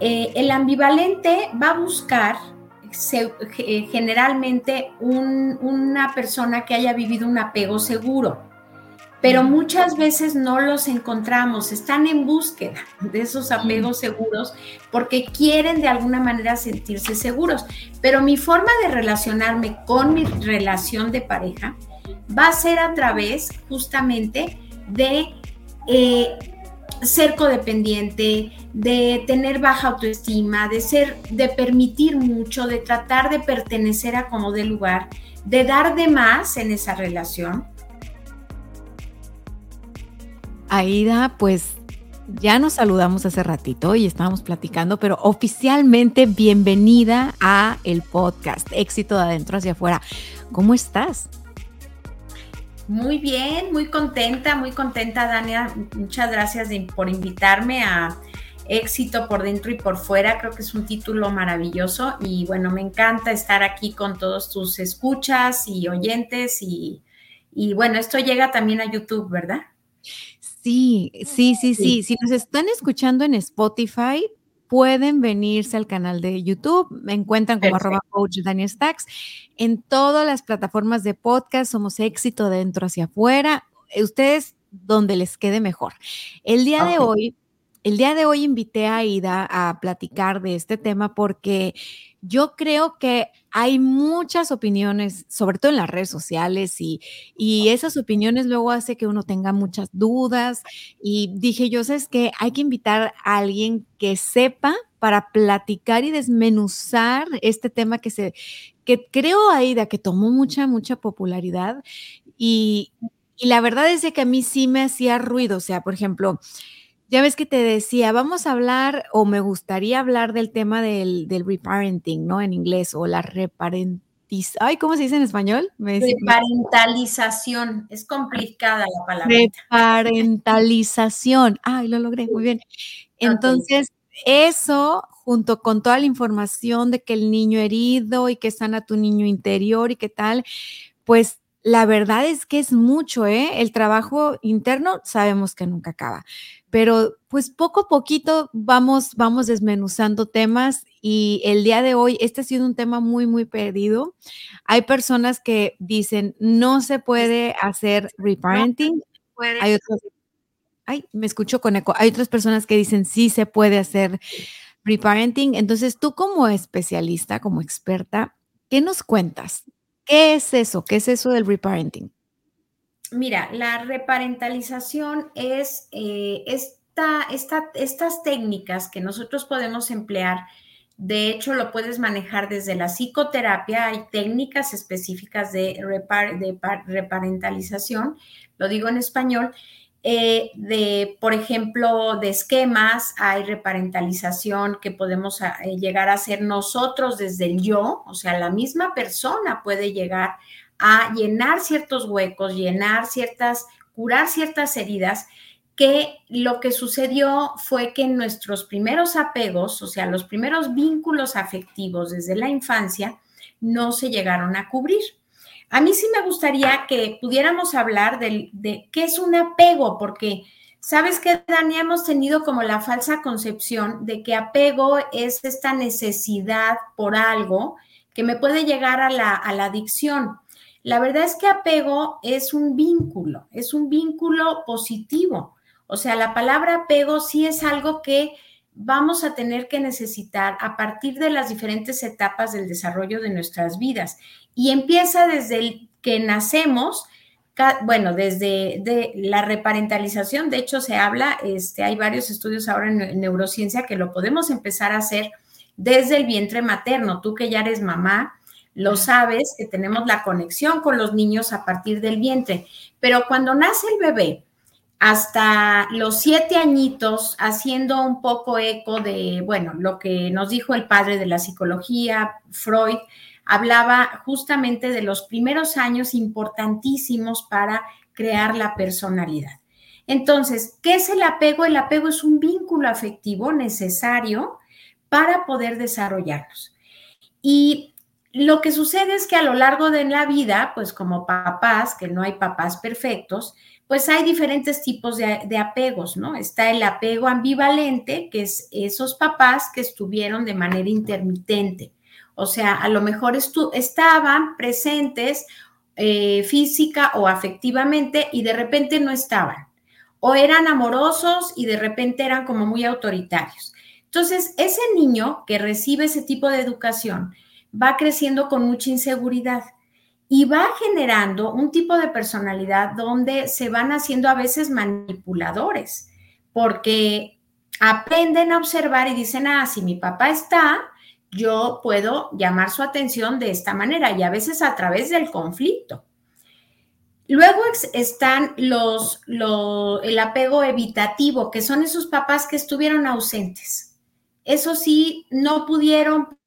Eh, el ambivalente va a buscar eh, generalmente una persona que haya vivido un apego seguro, pero muchas veces no los encontramos, están en búsqueda de esos apegos seguros porque quieren de alguna manera sentirse seguros. Pero mi forma de relacionarme con mi relación de pareja va a ser a través justamente de eh, ser codependiente, de tener baja autoestima, de ser, de permitir mucho, de tratar de pertenecer a como de lugar, de dar de más en esa relación. Aida, pues ya nos saludamos hace ratito y estábamos platicando, pero oficialmente bienvenida a el podcast Éxito de adentro hacia afuera. ¿Cómo estás? Muy bien, muy contenta, muy contenta, Dania. Muchas gracias por invitarme a Éxito por dentro y por fuera. Creo que es un título maravilloso y bueno, me encanta estar aquí con todos tus escuchas y oyentes y, y bueno, esto llega también a YouTube, ¿verdad? Sí, sí, sí, sí. Si nos están escuchando en Spotify, pueden venirse al canal de YouTube. Me encuentran como arroba coach Daniel Stacks. En todas las plataformas de podcast somos éxito de dentro hacia afuera. Eh, ustedes donde les quede mejor. El día de hoy, el día de hoy invité a Ida a platicar de este tema porque yo creo que hay muchas opiniones, sobre todo en las redes sociales, y, esas opiniones luego hace que uno tenga muchas dudas. Y dije, yo sé que hay que invitar a alguien que sepa para platicar y desmenuzar este tema que se, que creo, Aida, que tomó mucha, mucha popularidad. Y, y la verdad es que a mí sí me hacía ruido. O sea, por ejemplo, ya ves que te decía, vamos a hablar o me gustaría hablar del tema del, del reparenting, ¿no? En inglés o la reparentización. Ay, ¿cómo se dice en español? Reparentalización. Es complicada la palabra. Reparentalización. Ay, lo logré, muy bien. Entonces, eso junto con toda la información de que el niño herido y que sana tu niño interior y qué tal, pues la verdad es que es mucho, ¿eh? El trabajo interno sabemos que nunca acaba pero pues poco a poquito vamos, vamos desmenuzando temas y el día de hoy este ha sido un tema muy, muy perdido. Hay personas que dicen no se puede hacer reparenting. Hay otros, ay, me escucho con eco. Hay otras personas que dicen sí se puede hacer reparenting. Entonces tú como especialista, como experta, ¿qué nos cuentas? ¿Qué es eso? ¿Qué es eso del reparenting? Mira, la reparentalización es eh, esta, estas técnicas que nosotros podemos emplear. De hecho, lo puedes manejar desde la psicoterapia. Hay técnicas específicas de, reparentalización, lo digo en español. Eh, de, por ejemplo, de esquemas, hay reparentalización que podemos eh, llegar a hacer nosotros desde el yo, o sea, la misma persona puede llegar a llenar ciertos huecos, llenar ciertas, curar ciertas heridas, que lo que sucedió fue que nuestros primeros apegos, o sea, los primeros vínculos afectivos desde la infancia, no se llegaron a cubrir. A mí sí me gustaría que pudiéramos hablar de, de qué es un apego, porque sabes que, Dani, hemos tenido como la falsa concepción de que apego es esta necesidad por algo que me puede llegar a la, a la adicción. La verdad es que apego es un vínculo, es un vínculo positivo. O sea, la palabra apego sí es algo que vamos a tener que necesitar a partir de las diferentes etapas del desarrollo de nuestras vidas. Y empieza desde el que nacemos, bueno, desde de la reparentalización, de hecho se habla, este, hay varios estudios ahora en neurociencia que lo podemos empezar a hacer desde el vientre materno. Tú que ya eres mamá, lo sabes, que tenemos la conexión con los niños a partir del vientre. Pero cuando nace el bebé, hasta los siete añitos, haciendo un poco eco de, bueno, lo que nos dijo el padre de la psicología, Freud, hablaba justamente de los primeros años importantísimos para crear la personalidad. Entonces, ¿qué es el apego? El apego es un vínculo afectivo necesario para poder desarrollarnos. Y lo que sucede es que a lo largo de la vida, pues como papás, que no hay papás perfectos, pues hay diferentes tipos de, apegos, ¿no? Está el apego ambivalente, que es esos papás que estuvieron de manera intermitente. O sea, a lo mejor estaban presentes eh, física o afectivamente y de repente no estaban. O eran amorosos y de repente eran como muy autoritarios. Entonces, ese niño que recibe ese tipo de educación va creciendo con mucha inseguridad y va generando un tipo de personalidad donde se van haciendo a veces manipuladores, porque aprenden a observar y dicen, ah, si mi papá está, yo puedo llamar su atención de esta manera y a veces a través del conflicto. Luego están los, el apego evitativo, que son esos papás que estuvieron ausentes. Eso sí, no pudieron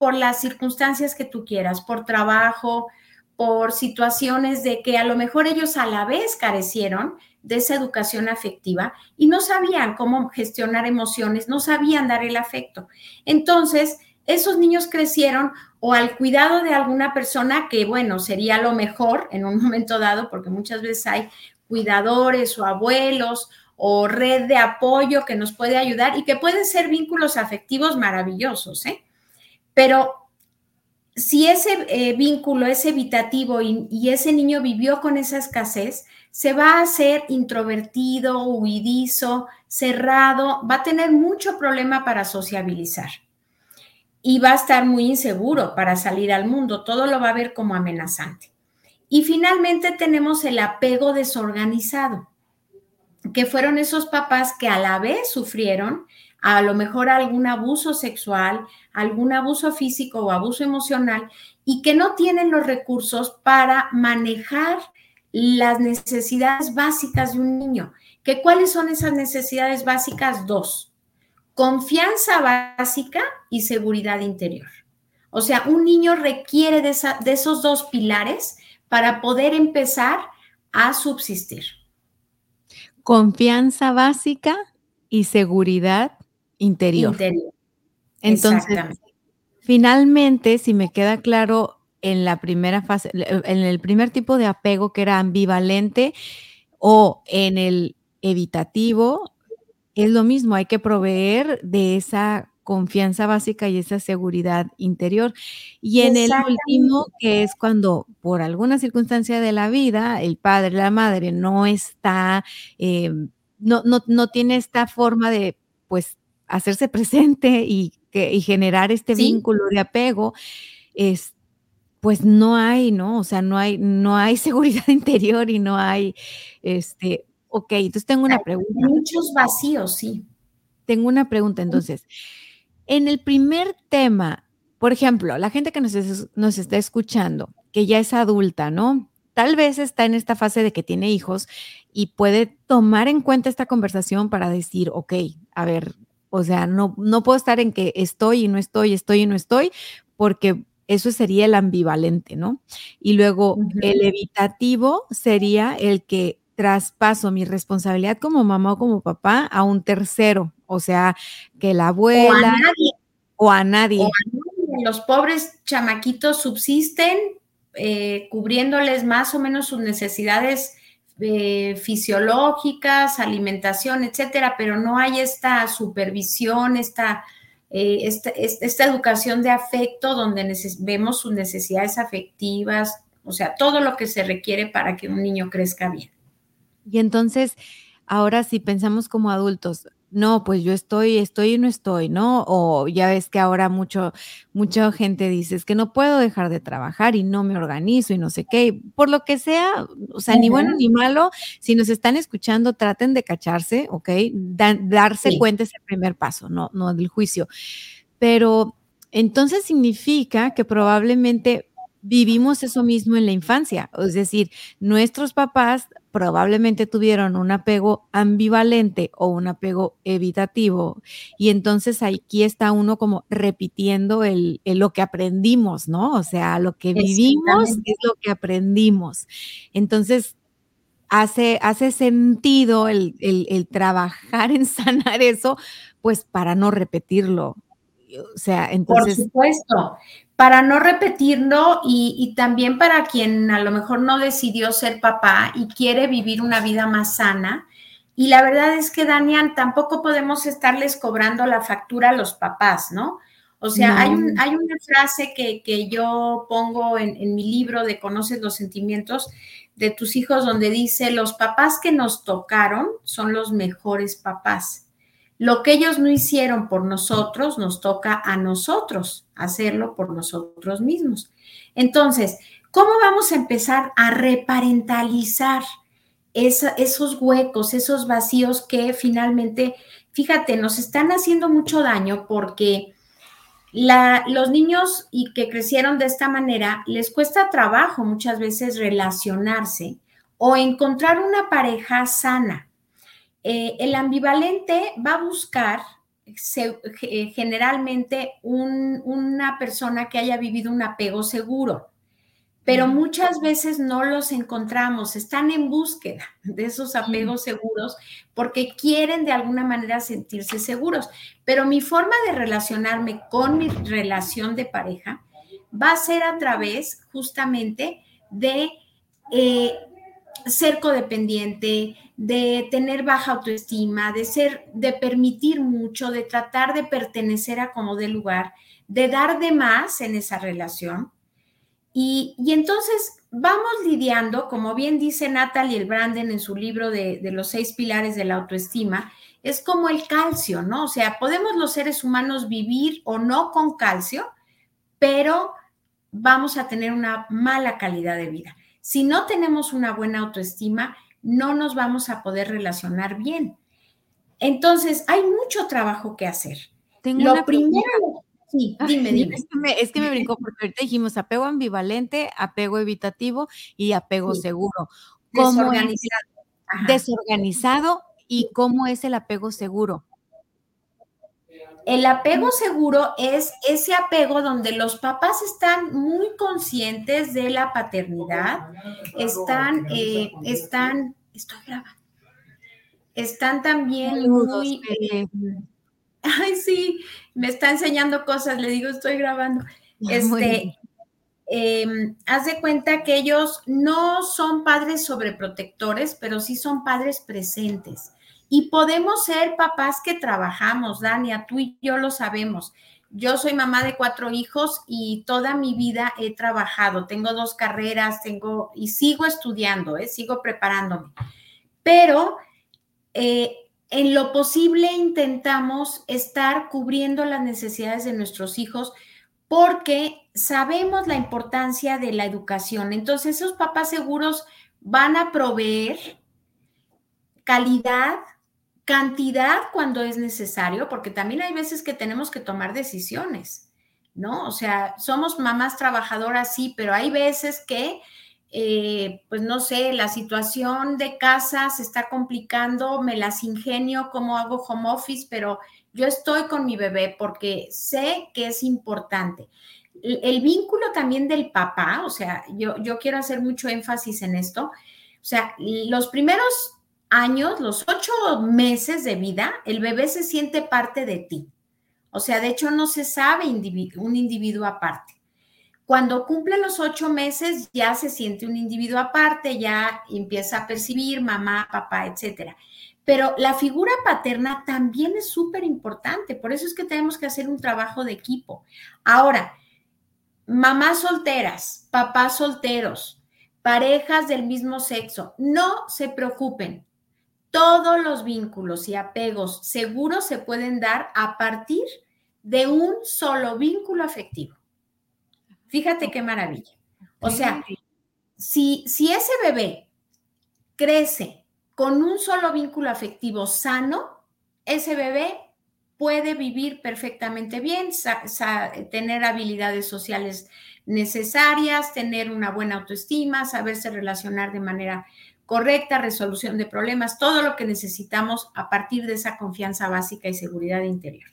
por las circunstancias que tú quieras, por trabajo, por situaciones de que a lo mejor ellos a la vez carecieron de esa educación afectiva y no sabían cómo gestionar emociones, no sabían dar el afecto. Entonces, esos niños crecieron o al cuidado de alguna persona que, bueno, sería lo mejor en un momento dado, porque muchas veces hay cuidadores o abuelos o red de apoyo que nos puede ayudar y que pueden ser vínculos afectivos maravillosos, ¿eh? Pero si ese eh, vínculo es evitativo y, ese niño vivió con esa escasez, se va a hacer introvertido, huidizo, cerrado, va a tener mucho problema para sociabilizar y va a estar muy inseguro para salir al mundo, todo lo va a ver como amenazante. Y finalmente tenemos el apego desorganizado, que fueron esos papás que a la vez sufrieron a lo mejor algún abuso sexual, algún abuso físico o abuso emocional y que no tienen los recursos para manejar las necesidades básicas de un niño. ¿Que ¿Cuáles son esas necesidades básicas? Dos. Confianza básica y seguridad interior. O sea, un niño requiere de, de esos dos pilares para poder empezar a subsistir. Confianza básica y seguridad interior. Entonces, finalmente, si me queda claro en la primera fase, en el primer tipo de apego que era ambivalente o en el evitativo, es lo mismo, hay que proveer de esa confianza básica y esa seguridad interior. Y en el último, que es cuando por alguna circunstancia de la vida el padre, la madre no está, eh, no, no, no tiene esta forma de, pues, hacerse presente y, que, generar este vínculo de apego, es, pues no hay, ¿no? O sea, no hay, no hay seguridad interior y no hay, este, ok, entonces tengo una pregunta. Muchos vacíos, sí. Tengo una pregunta, entonces. En el primer tema, por ejemplo, la gente que nos, nos está escuchando, que ya es adulta, ¿no? Tal vez está en esta fase de que tiene hijos y puede tomar en cuenta esta conversación para decir, ok, a ver, o sea, no, no puedo estar en que estoy y no estoy, estoy y no estoy, porque eso sería el ambivalente, ¿no? Y luego el evitativo sería el que traspaso mi responsabilidad como mamá o como papá a un tercero, o sea, que la abuela o a nadie. O a nadie. Los pobres chamaquitos subsisten eh, cubriéndoles más o menos sus necesidades eh, fisiológicas, alimentación, etcétera, pero no hay esta supervisión, esta, eh, esta, educación de afecto donde vemos sus necesidades afectivas, o sea, todo lo que se requiere para que un niño crezca bien. Y entonces, ahora si pensamos como adultos, no, pues yo estoy, estoy y no estoy, ¿no? O ya ves que ahora mucho, mucha gente dice, es que no puedo dejar de trabajar y no me organizo y no sé qué, por lo que sea, o sea, ni bueno ni malo, si nos están escuchando, traten de cacharse, ¿ok? darse cuenta es el primer paso, no, no del juicio. Pero entonces significa que probablemente vivimos eso mismo en la infancia, es decir, nuestros papás probablemente tuvieron un apego ambivalente o un apego evitativo. Y entonces aquí está uno como repitiendo el, lo que aprendimos, ¿no? O sea, lo que vivimos es lo que aprendimos. Entonces, hace, hace sentido el, el trabajar en sanar eso, pues para no repetirlo. O sea, entonces. Por supuesto para no repetirlo y, también para quien a lo mejor no decidió ser papá y quiere vivir una vida más sana. Y la verdad es que, Daniel, tampoco podemos estarles cobrando la factura a los papás, ¿no? O sea, hay, hay, una frase que, yo pongo en, en, mi libro de Conoces los sentimientos de tus hijos, donde dice, los papás que nos tocaron son los mejores papás. Lo que ellos no hicieron por nosotros, nos toca a nosotros hacerlo por nosotros mismos. Entonces, ¿cómo vamos a empezar a reparentalizar esos huecos, esos vacíos que finalmente, fíjate, nos están haciendo mucho daño porque los niños y que crecieron de esta manera les cuesta trabajo muchas veces relacionarse o encontrar una pareja sana. Eh, el ambivalente va a buscar eh, generalmente una persona que haya vivido un apego seguro, pero muchas veces no los encontramos, están en búsqueda de esos apegos seguros porque quieren de alguna manera sentirse seguros, pero mi forma de relacionarme con mi relación de pareja va a ser a través justamente de eh, ser codependiente, de tener baja autoestima, de ser, de permitir mucho, de tratar de pertenecer a como de lugar, de dar de más en esa relación. Y, entonces vamos lidiando, como bien dice Natalie el Branden en su libro de, de los seis pilares de la autoestima, es como el calcio, ¿no? O sea, podemos los seres humanos vivir o no con calcio, pero vamos a tener una mala calidad de vida. Si no tenemos una buena autoestima, no nos vamos a poder relacionar bien. Entonces, hay mucho trabajo que hacer. Tengo Lo primero, sí, dime, dime. Es que, me, brincó porque ahorita dijimos apego ambivalente, apego evitativo y apego seguro. desorganizado. desorganizado y cómo es el apego seguro. El apego seguro es ese apego donde los papás están muy conscientes de la paternidad, están, eh, están, estoy grabando, están también muy... Eh, ay, sí, me está enseñando cosas, le digo, estoy grabando. Este, em, haz de cuenta que ellos no son padres sobreprotectores, pero sí son padres presentes. Y podemos ser papás que trabajamos, Dania, tú y yo lo sabemos. Yo soy mamá de cuatro hijos y toda mi vida he trabajado. Tengo dos carreras, tengo y sigo estudiando, ¿eh? sigo preparándome. Pero eh, en lo posible intentamos estar cubriendo las necesidades de nuestros hijos porque sabemos la importancia de la educación. Entonces, esos papás seguros van a proveer calidad, cantidad cuando es necesario, porque también hay veces que tenemos que tomar decisiones, ¿no? O sea, somos mamás trabajadoras, sí, pero hay veces que, eh, pues no sé, la situación de casa se está complicando, me las ingenio, cómo hago home office, pero yo estoy con mi bebé porque sé que es importante. El, vínculo también del papá, o sea, yo, yo quiero hacer mucho énfasis en esto. O sea, los primeros años, los ocho meses de vida, el bebé se siente parte de ti. O sea, de hecho no se sabe un individuo aparte. Cuando cumple los ocho meses ya se siente un individuo aparte, ya empieza a percibir mamá, papá, etcétera. Pero la figura paterna también es súper importante, por eso es que tenemos que hacer un trabajo de equipo. Ahora, mamás solteras, papás solteros, parejas del mismo sexo, no se preocupen, todos los vínculos y apegos seguros se pueden dar a partir de un solo vínculo afectivo. Fíjate qué maravilla. O sea, si, si ese bebé crece con un solo vínculo afectivo sano, ese bebé puede vivir perfectamente bien, tener habilidades sociales necesarias, tener una buena autoestima, saberse relacionar de manera correcta resolución de problemas, todo lo que necesitamos a partir de esa confianza básica y seguridad interior.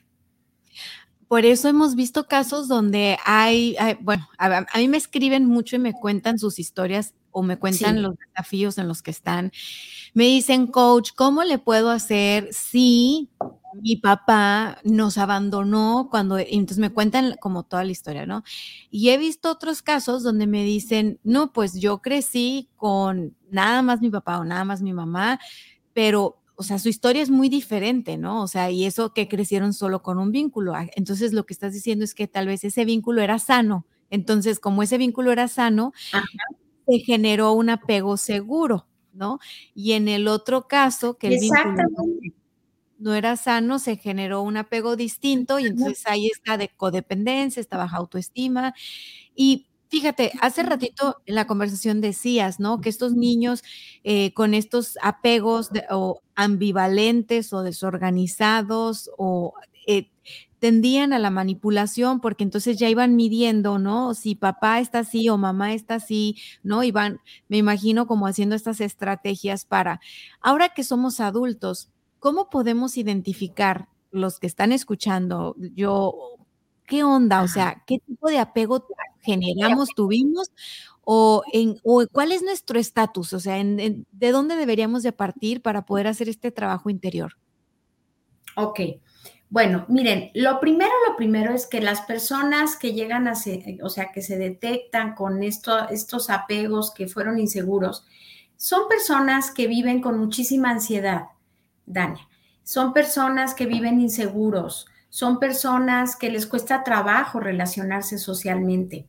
Por eso hemos visto casos donde hay, bueno, a, mí me escriben mucho y me cuentan sus historias o me cuentan los desafíos en los que están. Me dicen, coach, ¿cómo le puedo hacer si mi papá nos abandonó cuando, entonces me cuentan como toda la historia, ¿no? Y he visto otros casos donde me dicen, no, pues yo crecí con nada más mi papá o nada más mi mamá, pero o sea, su historia es muy diferente, ¿no? O sea, y eso que crecieron solo con un vínculo. Ah, entonces, lo que estás diciendo es que tal vez ese vínculo era sano. Entonces, como ese vínculo era sano, se generó un apego seguro, ¿no? Y en el otro caso, que el vínculo no era sano, se generó un apego distinto y entonces ahí está de codependencia, está baja autoestima. Y Fíjate, hace ratito en la conversación decías, ¿no? Que estos niños eh, con estos apegos o ambivalentes o desorganizados o eh, tendían a la manipulación porque entonces ya iban midiendo, ¿no? Si papá está así o mamá está así, ¿no? Iban, me imagino como haciendo estas estrategias para, ahora que somos adultos, ¿cómo podemos identificar los que están escuchando? Yo, ¿qué onda? O sea, ¿qué tipo de apego generamos, tuvimos, o, en, cuál es nuestro estatus, o sea, en, de dónde deberíamos de partir para poder hacer este trabajo interior. Ok. Bueno, miren, lo primero, lo primero es que las personas que llegan a, o sea, que se detectan con esto, estos apegos que fueron inseguros, son personas que viven con muchísima ansiedad, Dania. Son personas que viven inseguros, son personas que les cuesta trabajo relacionarse socialmente.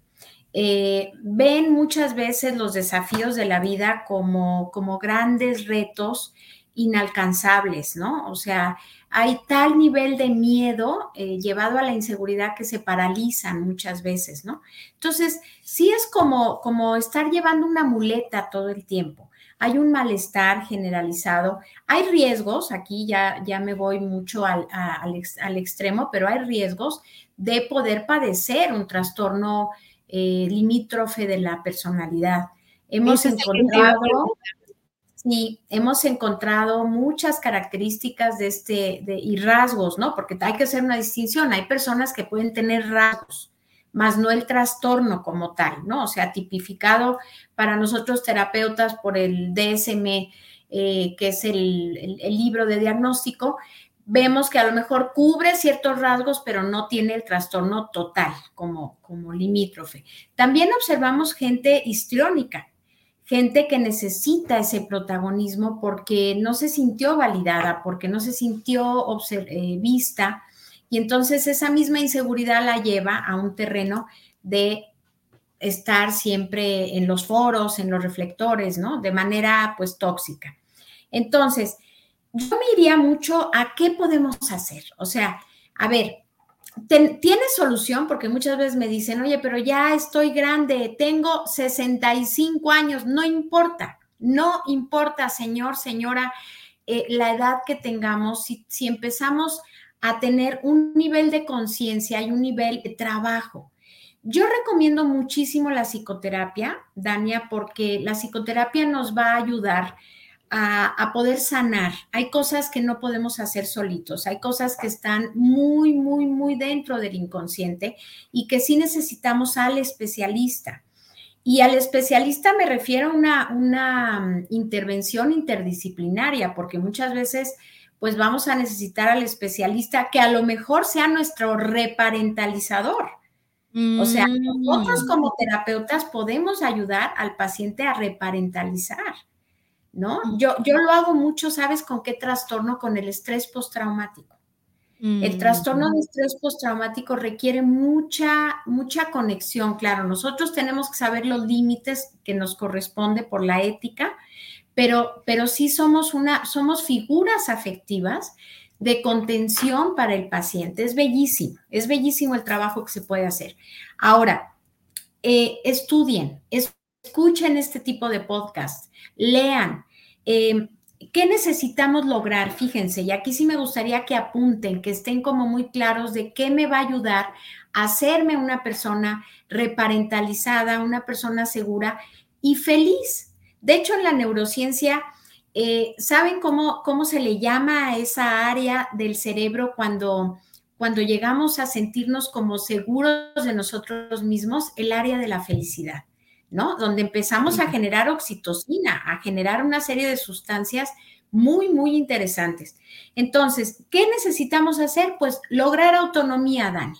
Eh, ven muchas veces los desafíos de la vida como, como grandes retos inalcanzables, ¿no? O sea, hay tal nivel de miedo eh, llevado a la inseguridad que se paralizan muchas veces, ¿no? Entonces, sí es como, como estar llevando una muleta todo el tiempo. Hay un malestar generalizado. Hay riesgos, aquí ya, ya me voy mucho al, al, al extremo, pero hay riesgos de poder padecer un trastorno eh, limítrofe de la personalidad. Hemos encontrado, sí, hemos encontrado muchas características de este y rasgos, ¿no? Porque hay que hacer una distinción. Hay personas que pueden tener rasgos, más no el trastorno como tal, ¿no? O sea, tipificado para nosotros terapeutas por el DSM, eh, que es el libro de diagnóstico, vemos que a lo mejor cubre ciertos rasgos, pero no tiene el trastorno total como, como limítrofe. También observamos gente histriónica, gente que necesita ese protagonismo porque no se sintió validada, porque no se sintió eh, vista, y entonces esa misma inseguridad la lleva a un terreno de estar siempre en los foros, en los reflectores, ¿no? De manera pues tóxica. Entonces, yo me iría mucho a qué podemos hacer. O sea, a ver, ¿tiene solución? Porque muchas veces me dicen, oye, pero ya estoy grande, tengo 65 años, no importa, no importa, señor, señora, eh, la edad que tengamos, si, si empezamos a tener un nivel de conciencia y un nivel de trabajo. Yo recomiendo muchísimo la psicoterapia, Dania, porque la psicoterapia nos va a ayudar a, poder sanar. Hay cosas que no podemos hacer solitos, hay cosas que están muy, muy, muy dentro del inconsciente y que sí necesitamos al especialista. Y al especialista me refiero a una, una mm, intervención interdisciplinaria, porque muchas veces pues vamos a necesitar al especialista que a lo mejor sea nuestro reparentalizador. O sea, nosotros mm. como terapeutas podemos ayudar al paciente a reparentalizar. ¿no? Yo, yo lo hago mucho, ¿sabes con qué trastorno? Con el estrés postraumático. El mm, trastorno de estrés postraumático requiere mucha, mucha conexión. Claro, nosotros tenemos que saber los límites que nos corresponde por la ética, pero, pero sí somos una, somos figuras afectivas de contención para el paciente. Es bellísimo, es bellísimo el trabajo que se puede hacer. Ahora, eh, estudien, escuchen este tipo de podcast, lean, eh, ¿Qué necesitamos lograr? Fíjense, y aquí sí me gustaría que apunten, que estén como muy claros de qué me va a ayudar a hacerme una persona reparentalizada, una persona segura y feliz. De hecho, en la neurociencia, eh, ¿saben cómo, cómo se le llama a esa área del cerebro cuando, cuando llegamos a sentirnos como seguros de nosotros mismos? El área de la felicidad, ¿no? Donde empezamos a generar oxitocina, a generar una serie de sustancias muy, muy interesantes. Entonces, ¿qué necesitamos hacer? Pues lograr autonomía, Dani.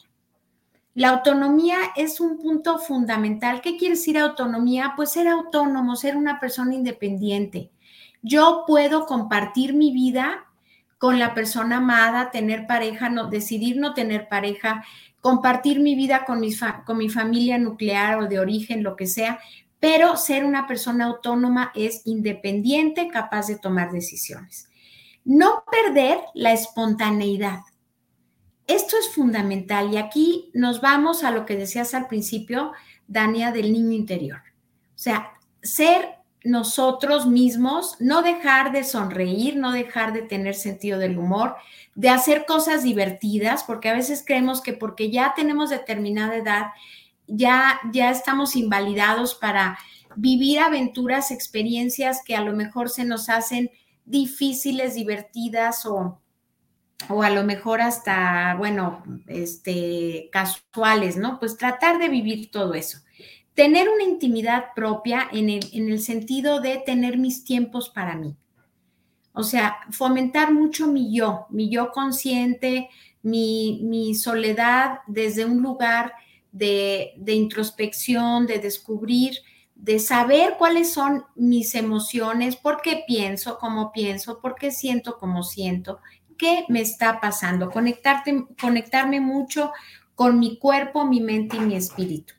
La autonomía es un punto fundamental. ¿Qué quiere decir autonomía? Pues ser autónomo, ser una persona independiente. Yo puedo compartir mi vida con la persona amada, tener pareja, no, decidir no tener pareja, compartir mi vida con con mi familia nuclear o de origen, lo que sea, pero ser una persona autónoma es independiente, capaz de tomar decisiones. No perder la espontaneidad. Esto es fundamental y aquí nos vamos a lo que decías al principio, Dania, del niño interior. O sea, ser nosotros mismos, no dejar de sonreír, no dejar de tener sentido del humor, de hacer cosas divertidas, porque a veces creemos que porque ya tenemos determinada edad, ya, ya estamos invalidados para vivir aventuras, experiencias que a lo mejor se nos hacen difíciles, divertidas o, o a lo mejor hasta, bueno, este, casuales, ¿no? Pues tratar de vivir todo eso. Tener una intimidad propia en el, en el sentido de tener mis tiempos para mí. O sea, fomentar mucho mi yo, mi yo consciente, mi, mi soledad desde un lugar de, introspección, de descubrir, de saber cuáles son mis emociones, por qué pienso como pienso, por qué siento como siento, qué me está pasando, conectarme mucho con mi cuerpo, mi mente y mi espíritu.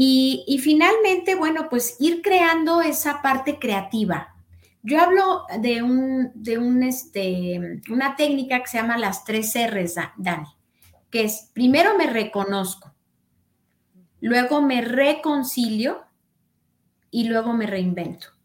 Y, finalmente, bueno, pues ir creando esa parte creativa. Yo hablo de, un, de un, este, una técnica que se llama las tres R's, Dani, que es, primero me reconozco, luego me reconcilio y luego me reinvento.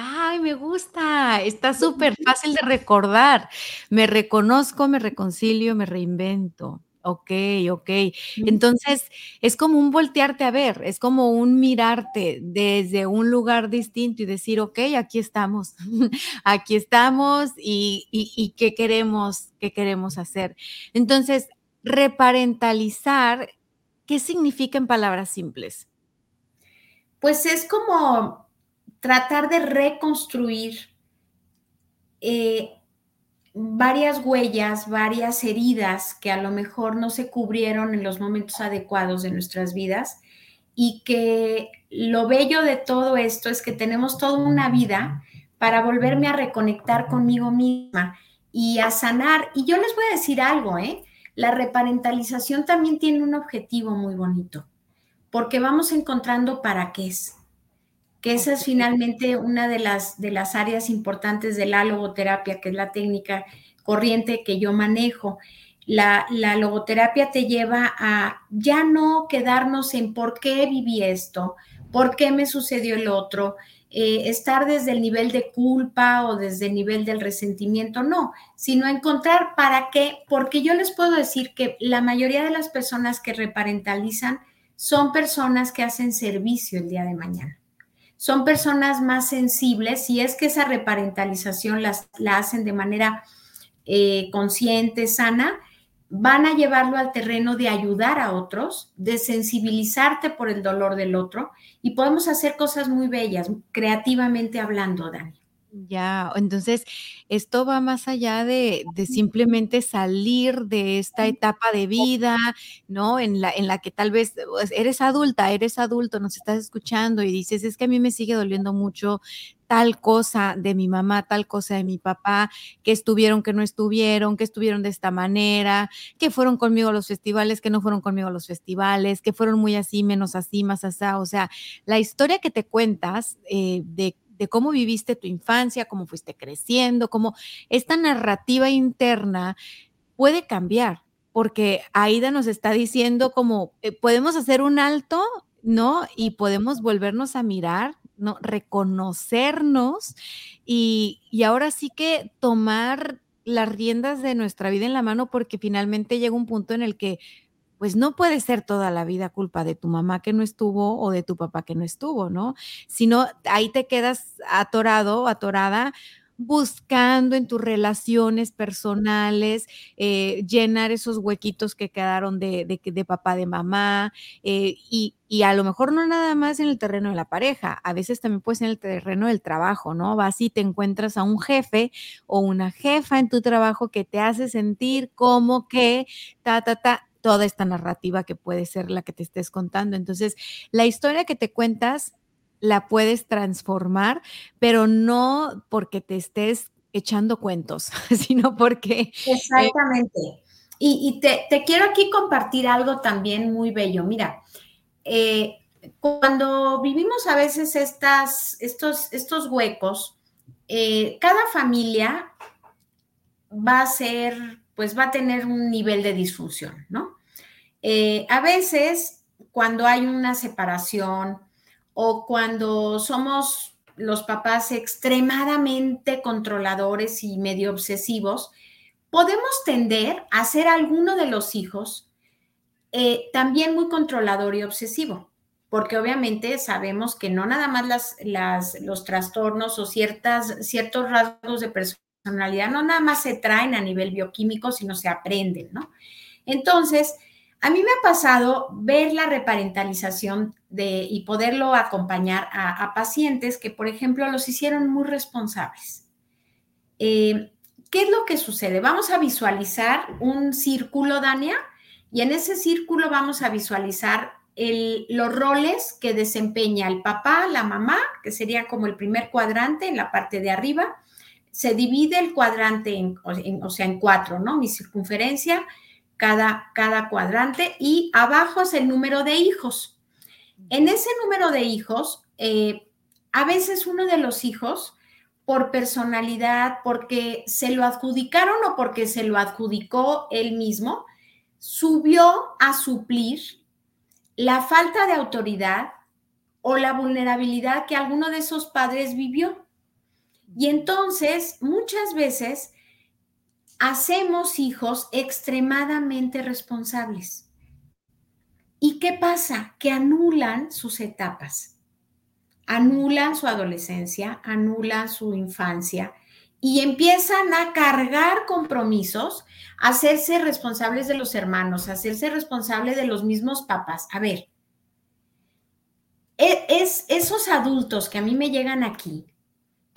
Ay, me gusta, está súper fácil de recordar. Me reconozco, me reconcilio, me reinvento. Ok, ok. Entonces, es como un voltearte a ver, es como un mirarte desde un lugar distinto y decir, ok, aquí estamos, aquí estamos y, y qué queremos, qué queremos hacer. Entonces, reparentalizar ¿Qué significa en palabras simples? Pues es como tratar de reconstruir eh, varias huellas, varias heridas que a lo mejor no se cubrieron en los momentos adecuados de nuestras vidas y que lo bello de todo esto es que tenemos toda una vida para volverme a reconectar conmigo misma y a sanar. Y yo les voy a decir algo, ¿eh? La reparentalización también tiene un objetivo muy bonito, porque vamos encontrando para qué es, que esa es finalmente una de las, de las áreas importantes de la logoterapia, que es la técnica corriente que yo manejo. La, la, logoterapia te lleva a ya no quedarnos en por qué viví esto, por qué me sucedió el otro, eh, estar desde el nivel de culpa o desde el nivel del resentimiento, no, sino encontrar para qué, porque yo les puedo decir que la mayoría de las personas que reparentalizan son personas que hacen servicio el día de mañana. Son personas más sensibles y es que esa reparentalización las, la hacen de manera eh, consciente, sana, van a llevarlo al terreno de ayudar a otros, de sensibilizarte por el dolor del otro y podemos hacer cosas muy bellas, creativamente hablando, Dani. Ya, entonces esto va más allá de, simplemente salir de esta etapa de vida, ¿no? En la, en la que tal vez pues, eres adulta, eres adulto, nos estás escuchando y dices, es que a mí me sigue doliendo mucho tal cosa de mi mamá, tal cosa de mi papá, que estuvieron, que no estuvieron, que estuvieron de esta manera, que fueron conmigo a los festivales, que no fueron conmigo a los festivales, que fueron muy así, menos así, más así. O sea, la historia que te cuentas eh, de de cómo viviste tu infancia, cómo fuiste creciendo, cómo esta narrativa interna puede cambiar, porque Aida nos está diciendo como eh, podemos hacer un alto, ¿no? Y podemos volvernos a mirar, ¿no? Reconocernos y, y ahora sí que tomar las riendas de nuestra vida en la mano porque finalmente llega un punto en el que pues no puede ser toda la vida culpa de tu mamá que no estuvo o de tu papá que no estuvo, ¿no? Sino ahí te quedas atorado, atorada buscando en tus relaciones personales, eh, llenar esos huequitos que quedaron de, de, papá, de mamá, eh, y, y, a lo mejor no nada más en el terreno de la pareja, a veces también puede ser en el terreno del trabajo, ¿no? Vas y te encuentras a un jefe o una jefa en tu trabajo que te hace sentir como que, ta, ta, ta, toda esta narrativa que puede ser la que te estés contando. Entonces, la historia que te cuentas la puedes transformar, pero no porque te estés echando cuentos, sino porque... Eh, Exactamente. y, te, quiero aquí compartir algo también muy bello. Mira, eh, cuando vivimos a veces estas, estos, estos huecos, eh, cada familia va a ser, pues va a tener un nivel de disfunción, ¿no? A veces, cuando hay una separación, o cuando somos los papás extremadamente controladores y medio obsesivos, podemos tender a ser alguno de los hijos eh, también muy controlador y obsesivo, porque obviamente sabemos que no nada más las, los trastornos o ciertas, ciertos rasgos de personalidad no nada más se traen a nivel bioquímico, sino se aprenden, ¿no? Entonces, a mí me ha pasado ver la reparentalización de, y poderlo acompañar a, pacientes que, por ejemplo, los hicieron muy responsables. Eh, ¿Qué es lo que sucede? Vamos a visualizar un círculo, Dania, y en ese círculo vamos a visualizar los roles que desempeña el papá, la mamá, que sería como el primer cuadrante en la parte de arriba. Se divide el cuadrante, en, o sea, en cuatro, ¿no? Mi circunferencia, cada, cada cuadrante y abajo es el número de hijos. En ese número de hijos, eh, a veces uno de los hijos, por personalidad, porque se lo adjudicaron o porque se lo adjudicó él mismo, subió a suplir la falta de autoridad o la vulnerabilidad que alguno de esos padres vivió. Y entonces, muchas veces, hacemos hijos extremadamente responsables. ¿Y qué pasa? Que anulan sus etapas, anulan su adolescencia, anulan su infancia y empiezan a cargar compromisos, a hacerse responsables de los hermanos, a hacerse responsables de los mismos papás. A ver, e, es esos adultos que a mí me llegan aquí,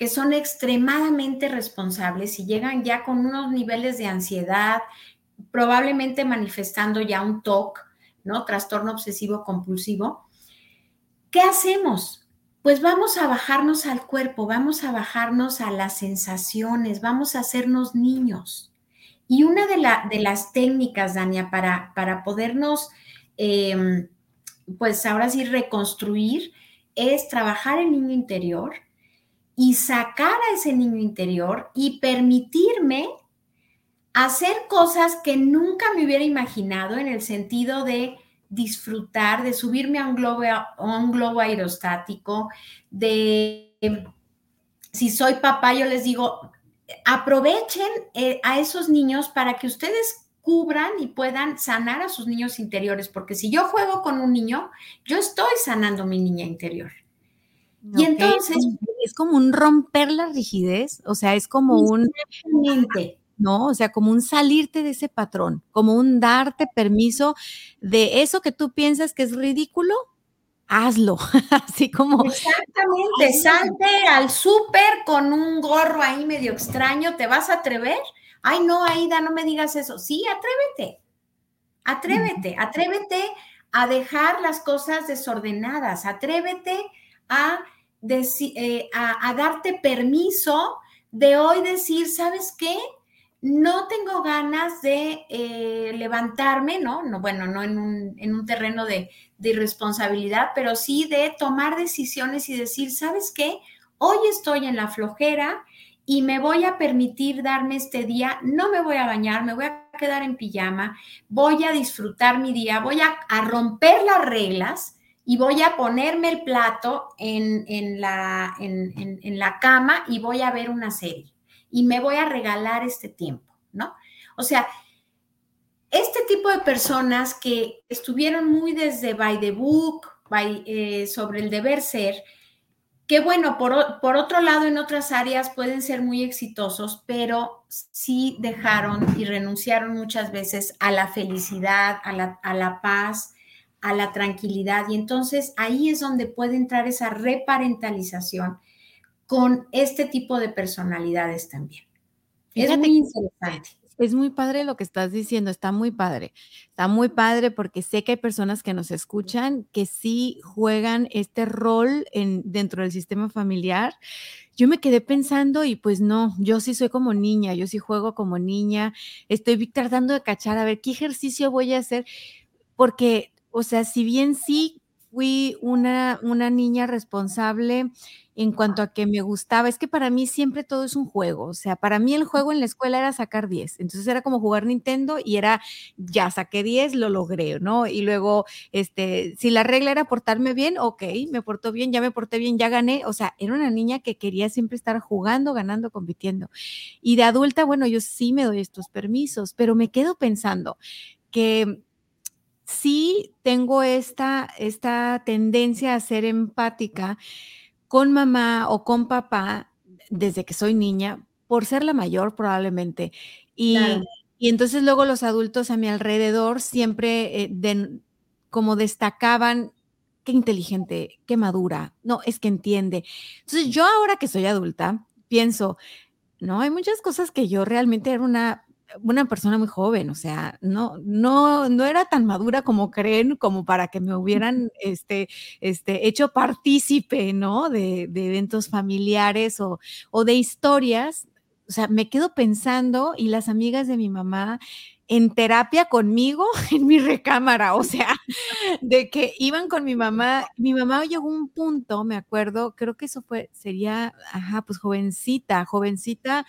que son extremadamente responsables y llegan ya con unos niveles de ansiedad, probablemente manifestando ya un TOC, ¿no? Trastorno obsesivo compulsivo. ¿Qué hacemos? Pues vamos a bajarnos al cuerpo, vamos a bajarnos a las sensaciones, vamos a hacernos niños. Y una de, las técnicas, Dania, para, para podernos, em, pues ahora sí, reconstruir, es trabajar el niño interior, y sacar a ese niño interior y permitirme hacer cosas que nunca me hubiera imaginado en el sentido de disfrutar, de subirme a un globo, un globo aerostático, de, si soy papá, yo les digo, aprovechen eh, a esos niños para que ustedes cubran y puedan sanar a sus niños interiores, porque si yo juego con un niño, yo estoy sanando mi niña interior. Y entonces... Es como un romper la rigidez, o sea, es como un... ¿no? O sea, como un salirte de ese patrón, como un darte permiso de eso que tú piensas que es ridículo, hazlo, así como... Exactamente, salte al súper con un gorro ahí medio extraño, ¿te vas a atrever? Ay, no, Aida, no me digas eso. Sí, atrévete, atrévete, atrévete a dejar las cosas desordenadas, atrévete eh, a, a, darte permiso de hoy decir, ¿sabes qué? No tengo ganas de eh, levantarme, ¿no? ¿no? Bueno, no en un, en un terreno de, de irresponsabilidad, pero sí de tomar decisiones y decir, ¿sabes qué? Hoy estoy en la flojera y me voy a permitir darme este día, no me voy a bañar, me voy a quedar en pijama, voy a disfrutar mi día, voy a, a romper las reglas y voy a ponerme el plato en, la, en, la cama y voy a ver una serie y me voy a regalar este tiempo, ¿no? O sea, este tipo de personas que estuvieron muy desde by the book, eh, sobre el deber ser, que bueno, por, por, otro lado, en otras áreas pueden ser muy exitosos, pero sí dejaron y renunciaron muchas veces a la felicidad, a la, a la paz, a la tranquilidad. Y entonces ahí es donde puede entrar esa reparentalización con este tipo de personalidades también. es muy interesante. Es muy padre lo que estás diciendo, está muy padre. Está muy padre porque sé que hay personas que nos escuchan que sí juegan este rol en, dentro del sistema familiar. Yo me quedé pensando y pues no, yo sí soy como niña, yo sí juego como niña. Estoy tratando de cachar a ver qué ejercicio voy a hacer porque, o sea, si bien sí fui una, una niña responsable en cuanto a que me gustaba, es que para mí siempre todo es un juego, o sea, para mí el juego en la escuela era sacar 10, entonces era como jugar Nintendo y era, ya saqué 10, lo logré, ¿no? Y luego, este, si la regla era portarme bien, ok, me portó bien, ya me porté bien, ya gané, o sea, era una niña que quería siempre estar jugando, ganando, compitiendo. Y de adulta, bueno, yo sí me doy estos permisos, pero me quedo pensando que sí tengo esta, esta tendencia a ser empática con mamá o con papá desde que soy niña, por ser la mayor probablemente. Y, entonces luego los adultos a mi alrededor siempre eh, como destacaban qué inteligente, qué madura, no, es que entiende. Entonces yo ahora que soy adulta, pienso, no, hay muchas cosas que yo realmente era una una persona muy joven, o sea, no, no, no era tan madura como creen, como para que me hubieran este, este, hecho partícipe, ¿no? De, eventos familiares o, o de historias. O sea, me quedo pensando y las amigas de mi mamá en terapia conmigo en mi recámara, o sea, de que iban con mi mamá. Mi mamá llegó a un punto, me acuerdo, creo que eso fue, sería, ajá, pues jovencita, jovencita,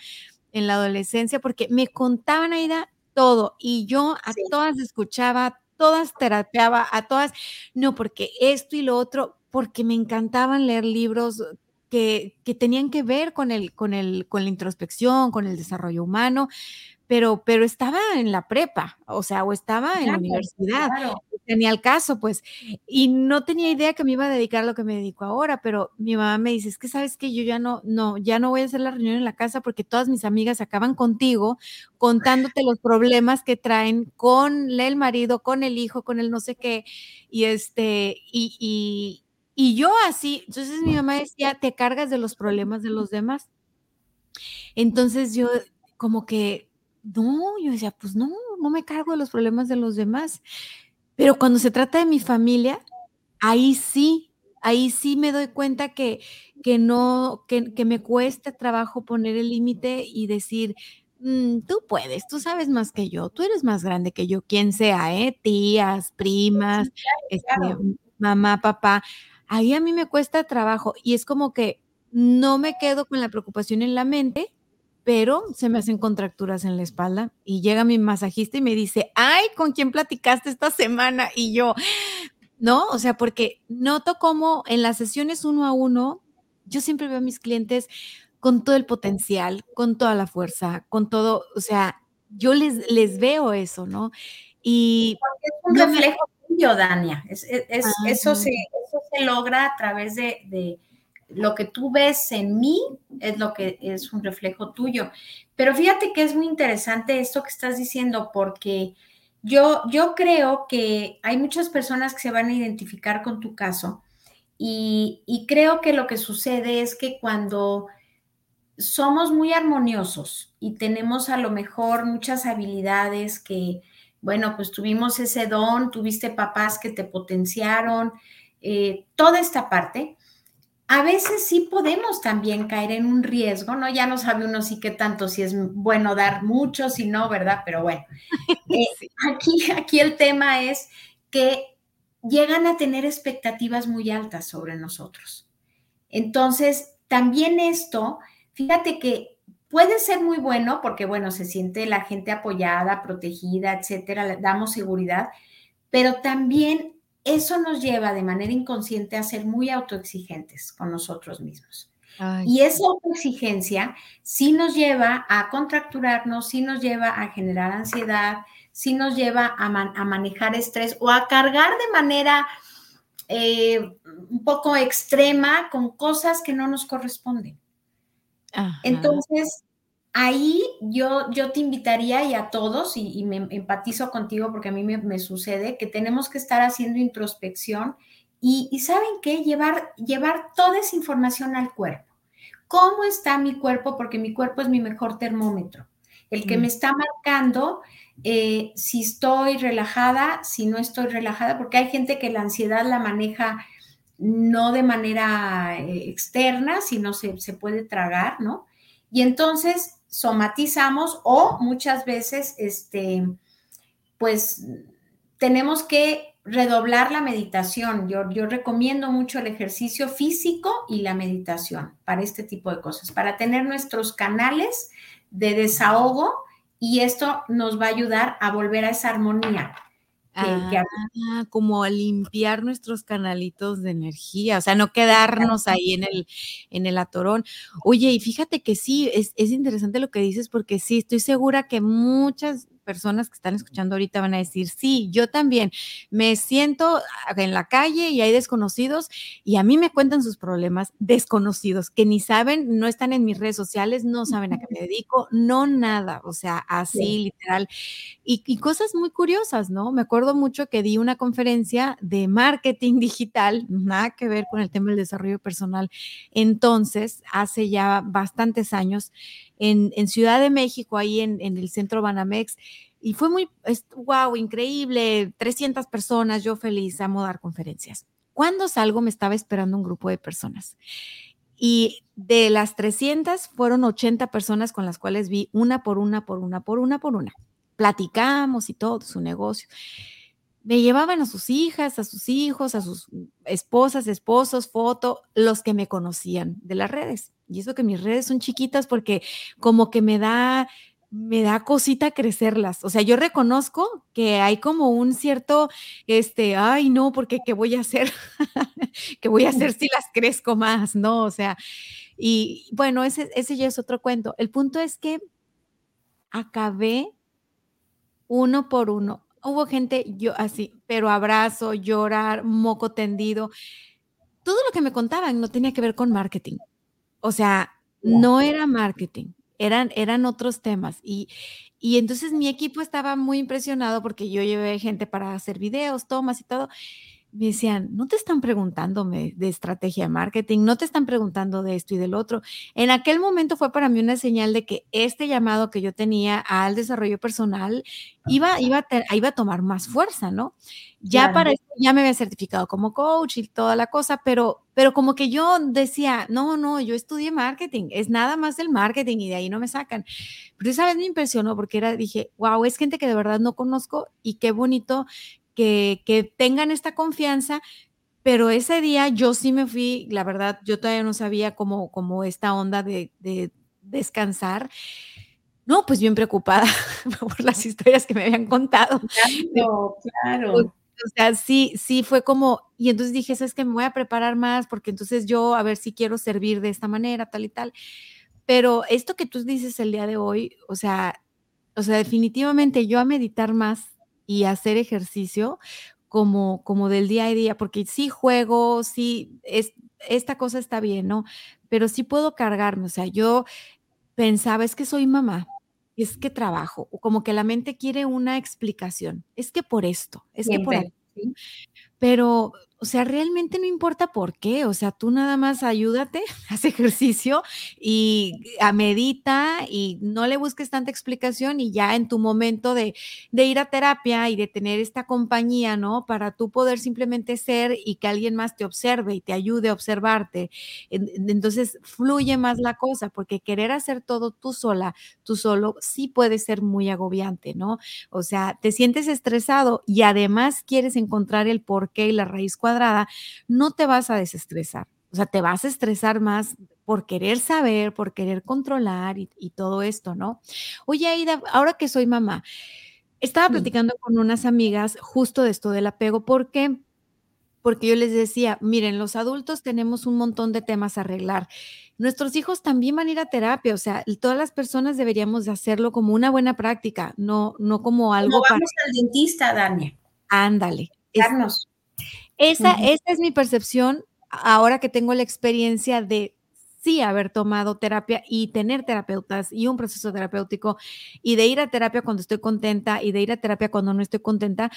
en la adolescencia porque me contaban, Aida, todo y yo a todas escuchaba, todas terapeaba, a todas, no, porque esto y lo otro, porque me encantaban leer libros que, que tenían que ver con, el, con, el, con la introspección, con el desarrollo humano, pero, pero estaba en la prepa, o sea, o estaba en la universidad, tenía el caso, pues, y no tenía idea que me iba a dedicar a lo que me dedico ahora, pero mi mamá me dice, es que sabes que yo ya no, no, ya no voy a hacer la reunión en la casa porque todas mis amigas acaban contigo contándote los problemas que traen con el marido, con el hijo, con el no sé qué, y este, y, y, y yo así, entonces mi mamá decía, te cargas de los problemas de los demás. Entonces yo como que, no, yo decía, pues no, no me cargo de los problemas de los demás. Pero cuando se trata de mi familia, ahí sí, ahí sí me doy cuenta que, que no, que, que me cuesta trabajo poner el límite y decir, mm, tú puedes, tú sabes más que yo, tú eres más grande que yo, quien sea, ¿eh? Tías, primas, este, mamá, papá. Ahí a mí me cuesta trabajo y es como que no me quedo con la preocupación en la mente, pero se me hacen contracturas en la espalda y llega mi masajista y me dice, ay, ¿con quién platicaste esta semana? Y yo, no, o sea, porque noto como en las sesiones uno a uno, yo siempre veo a mis clientes con todo el potencial, con toda la fuerza, con todo, o sea, yo les, les veo eso, ¿no? Y... es un reflejo tuyo, Dania. Es, eso, se, eso se logra a través de lo que tú ves en mí es lo que es un reflejo tuyo. Pero fíjate que es muy interesante esto que estás diciendo porque yo, yo creo que hay muchas personas que se van a identificar con tu caso y, y creo que lo que sucede es que cuando somos muy armoniosos y tenemos a lo mejor muchas habilidades que, bueno, pues tuvimos ese don, tuviste papás que te potenciaron, eh, toda esta parte, a veces sí podemos también caer en un riesgo, ¿no? Ya no sabe uno sí qué tanto, si es bueno dar mucho, si no, ¿verdad? Pero bueno, eh, aquí, aquí el tema es que llegan a tener expectativas muy altas sobre nosotros. Entonces, también esto, fíjate que puede ser muy bueno porque, bueno, se siente la gente apoyada, protegida, etcétera, damos seguridad, pero también eso nos lleva de manera inconsciente a ser muy autoexigentes con nosotros mismos. Y esa autoexigencia sí nos lleva a contracturarnos, sí nos lleva a generar ansiedad, sí nos lleva a, manejar estrés o a cargar de manera eh, un poco extrema con cosas que no nos corresponden. Entonces, ahí yo, yo te invitaría y a todos, y, me empatizo contigo porque a mí me, sucede, que tenemos que estar haciendo introspección y, ¿saben qué? Llevar, llevar toda esa información al cuerpo. ¿Cómo está mi cuerpo? Porque mi cuerpo es mi mejor termómetro. El que me mm. está marcando eh, si estoy relajada, si no estoy relajada, porque hay gente que la ansiedad la maneja no de manera eh, externa, sino se, se puede tragar, ¿no? Y entonces somatizamos o muchas veces, este, pues tenemos que redoblar la meditación. Yo, yo recomiendo mucho el ejercicio físico y la meditación para este tipo de cosas, para tener nuestros canales de desahogo y esto nos va a ayudar a volver a esa armonía. Ah, como a limpiar nuestros canalitos de energía, o sea, no quedarnos ahí en el, en el atorón. Oye, y fíjate que sí, es, es interesante lo que dices, porque sí, estoy segura que muchas personas que están escuchando ahorita van a decir, sí, yo también me siento en la calle y hay desconocidos y a mí me cuentan sus problemas desconocidos que ni saben, no están en mis redes sociales, no saben a qué me dedico, no nada, o sea, así literal. Y, y cosas muy curiosas, ¿no? Me acuerdo mucho que di una conferencia de marketing digital, nada que ver con el tema del desarrollo personal. Entonces, hace ya bastantes años, en, Ciudad de México, ahí en, el centro Banamex. Y fue muy, wow, increíble, 300 personas, yo feliz, amo dar conferencias. Cuando salgo me estaba esperando un grupo de personas. Y de las 300 fueron 80 personas con las cuales vi una por una, por una, por una, por una. Platicamos y todo, su negocio. Me llevaban a sus hijas, a sus hijos, a sus esposas, esposos, foto, los que me conocían de las redes. Y eso que mis redes son chiquitas porque como que me da, me da cosita crecerlas. O sea, yo reconozco que hay como un cierto, este, ay, no, porque qué voy a hacer, qué voy a hacer si las crezco más, ¿no? O sea, y bueno, ese, ese ya es otro cuento. El punto es que acabé uno por uno. Hubo gente, yo así, pero abrazo, llorar, moco tendido. Todo lo que me contaban no tenía que ver con marketing. O sea, no era marketing, eran, eran otros temas. Y, y entonces mi equipo estaba muy impresionado porque yo llevé gente para hacer videos, tomas y todo me decían, no te están preguntándome de estrategia de marketing, no te están preguntando de esto y del otro. En aquel momento fue para mí una señal de que este llamado que yo tenía al desarrollo personal iba, iba, a, iba a tomar más fuerza, ¿no? Ya para eso ya me había certificado como coach y toda la cosa, pero, pero como que yo decía, no, no, yo estudié marketing, es nada más el marketing y de ahí no me sacan. Pero esa vez me impresionó porque era, dije, wow, es gente que de verdad no conozco y qué bonito que, tengan esta confianza, pero ese día yo sí me fui, la verdad, yo todavía no sabía cómo, cómo esta onda de, descansar. No, pues bien preocupada por las historias que me habían contado. Claro, claro. O sea, sí, sí fue como, y entonces dije, es que me voy a preparar más porque entonces yo a ver si quiero servir de esta manera, tal y tal. Pero esto que tú dices el día de hoy, o sea, o sea, definitivamente yo a meditar más y hacer ejercicio como, como del día a día, porque sí juego, sí, es, esta cosa está bien, ¿no? Pero sí puedo cargarme, o sea, yo pensaba, es que soy mamá, es que trabajo, o como que la mente quiere una explicación, es que por esto, es que por ahí. Pero o sea, realmente no importa por qué, o sea, tú nada más ayúdate, haz ejercicio y medita y no le busques tanta explicación y ya en tu momento de, de, ir a terapia y de tener esta compañía, ¿no? Para tú poder simplemente ser y que alguien más te observe y te ayude a observarte. Entonces fluye más la cosa, porque querer hacer todo tú sola, tú solo, sí puede ser muy agobiante, ¿no? O sea, te sientes estresado y además quieres encontrar el y la raíz cuadrada no te vas a desestresar. O sea, te vas a estresar más por querer saber, por querer controlar y, todo esto, ¿no? Oye, Aida, ahora que soy mamá, estaba platicando con unas amigas justo de esto del apego, porque porque yo les decía, miren, los adultos tenemos un montón de temas a arreglar. Nuestros hijos también van a ir a terapia, o sea, todas las personas deberíamos de hacerlo como una buena práctica, no, no como algo. Como vamos al dentista, Dania. Ándale. Esa, esa es mi percepción ahora que tengo la experiencia de sí haber tomado terapia y tener terapeutas y un proceso terapéutico y de ir a terapia cuando estoy contenta y de ir a terapia cuando no estoy contenta,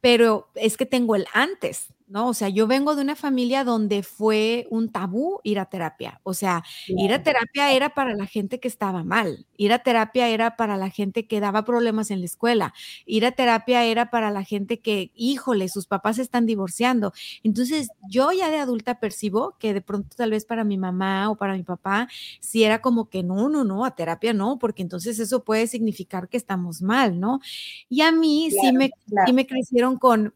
pero es que tengo el antes, ¿no? O sea, yo vengo de una familia donde fue un tabú ir a terapia. O sea, ir a terapia era para la gente que estaba mal. Ir a terapia era para la gente que daba problemas en la escuela. Ir a terapia era para la gente que, híjole, sus papás se están divorciando. Entonces, yo ya de adulta percibo que de pronto tal vez para mi mamá o para mi papá, si era como que no, no, no, a terapia no, porque entonces eso puede significar que estamos mal, ¿no? Y a mí sí, me, sí me crecieron con,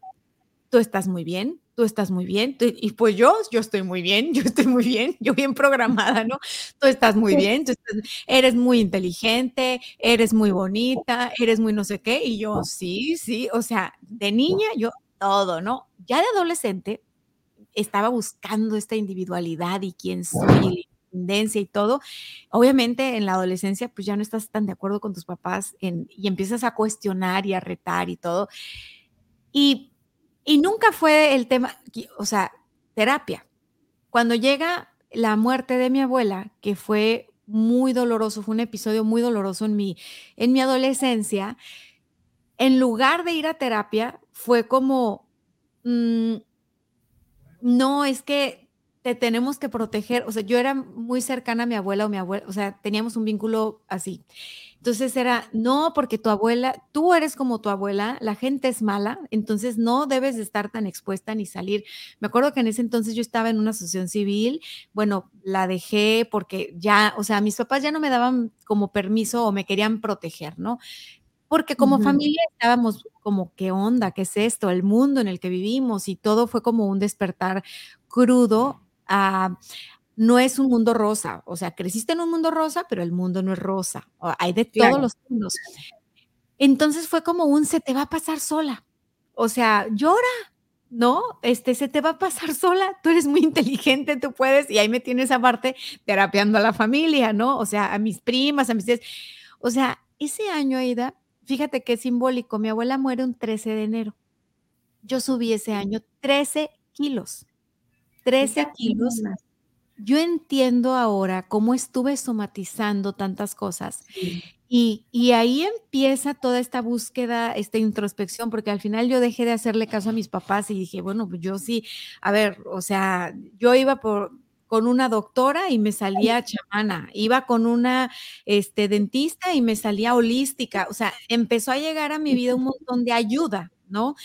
tú estás muy bien, tú estás muy bien, y pues yo, yo estoy muy bien, yo estoy muy bien, yo bien programada, ¿no? Tú estás muy bien, tú eres muy inteligente, eres muy bonita, eres muy no sé qué, y yo, sí, sí, o sea, de niña yo todo, ¿no? Ya de adolescente estaba buscando esta individualidad y quién soy, y todo. Obviamente en la adolescencia pues ya no estás tan de acuerdo con tus papás y empiezas a cuestionar y a retar y todo. Y y nunca fue el tema, o sea, terapia. Cuando llega la muerte de mi abuela, que fue muy doloroso, fue un episodio muy doloroso en mi, en mi adolescencia, en lugar de ir a terapia, fue como, mm, no, es que te tenemos que proteger. O sea, yo era muy cercana a mi abuela o mi abuela, o sea, teníamos un vínculo así. Entonces era, no, porque tu abuela, tú eres como tu abuela, la gente es mala, entonces no debes de estar tan expuesta ni salir. Me acuerdo que en ese entonces yo estaba en una asociación civil, bueno, la dejé porque ya, o sea, mis papás ya no me daban como permiso o me querían proteger, ¿no? Porque como familia estábamos como, ¿qué onda? ¿Qué es esto? El mundo en el que vivimos y todo fue como un despertar crudo a, no es un mundo rosa, o sea, creciste en un mundo rosa, pero el mundo no es rosa, hay de todos los mundos. Entonces fue como un se te va a pasar sola, o sea, llora, ¿no? Este, se te va a pasar sola, tú eres muy inteligente, tú puedes, y ahí me tienes aparte terapeando a la familia, ¿no? O sea, a mis primas, a mis O sea, ese año, Aida, fíjate qué simbólico, mi abuela muere un 13 de enero. Yo subí ese año 13 kilos. 13 kilos yo entiendo ahora cómo estuve somatizando tantas cosas. Y, ahí empieza toda esta búsqueda, esta introspección, porque al final yo dejé de hacerle caso a mis papás y dije, bueno, pues yo sí, a ver, o sea, yo iba por, con una doctora y me salía chamana, iba con una este, dentista y me salía holística, o sea, empezó a llegar a mi vida un montón de ayuda, ¿no?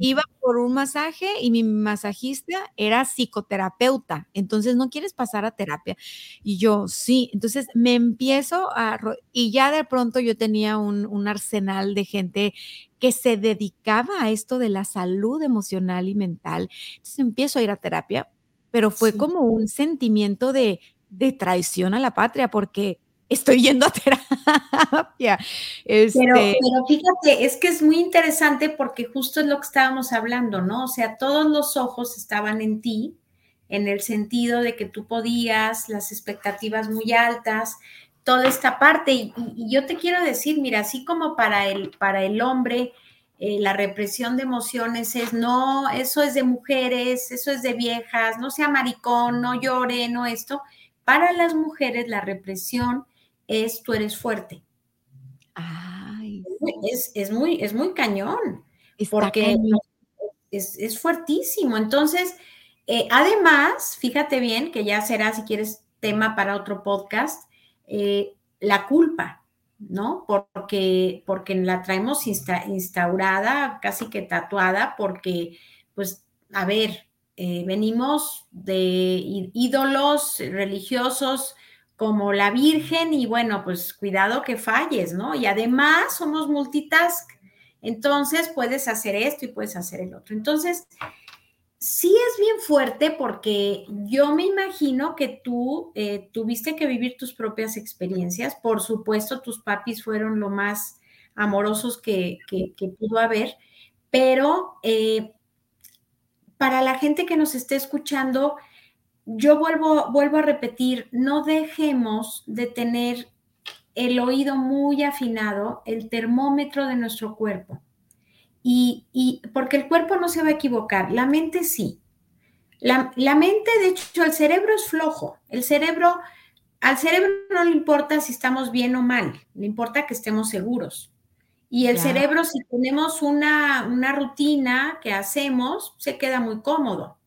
Iba por un masaje y mi masajista era psicoterapeuta, entonces no quieres pasar a terapia. Y yo, sí, entonces me empiezo a, y ya de pronto yo tenía un, arsenal de gente que se dedicaba a esto de la salud emocional y mental. Entonces empiezo a ir a terapia, pero fue como un sentimiento de, de traición a la patria, porque estoy yendo a terapia. Este pero, fíjate, es que es muy interesante porque justo es lo que estábamos hablando, ¿no? O sea, todos los ojos estaban en ti, en el sentido de que tú podías, las expectativas muy altas, toda esta parte. Y, yo te quiero decir, mira, así como para el, para el hombre, eh, la represión de emociones es no, eso es de mujeres, eso es de viejas, no sea maricón, no llore, no esto. Para las mujeres la represión es tú eres fuerte. Ay. Es, muy, es muy cañón, porque Es, fuertísimo. Entonces, eh, además, fíjate bien, que ya será, si quieres, tema para otro podcast, eh, la culpa, ¿no? Porque, porque la traemos instaurada, casi que tatuada, porque, pues, a ver, eh, venimos de ídolos religiosos como la Virgen y bueno, pues cuidado que falles, ¿no? Y además somos multitask, entonces puedes hacer esto y puedes hacer el otro. Entonces, sí es bien fuerte porque yo me imagino que tú eh, tuviste que vivir tus propias experiencias. Por supuesto, tus papis fueron lo más amorosos que, pudo haber, pero eh, para la gente que nos esté escuchando, yo vuelvo, vuelvo a repetir, no dejemos de tener el oído muy afinado, el termómetro de nuestro cuerpo. Y, y porque el cuerpo no se va a equivocar, la mente sí. La, la, mente, de hecho, el cerebro es flojo. El cerebro, al cerebro no le importa si estamos bien o mal, le importa que estemos seguros. Y el cerebro, si tenemos una, una, rutina que hacemos, se queda muy cómodo,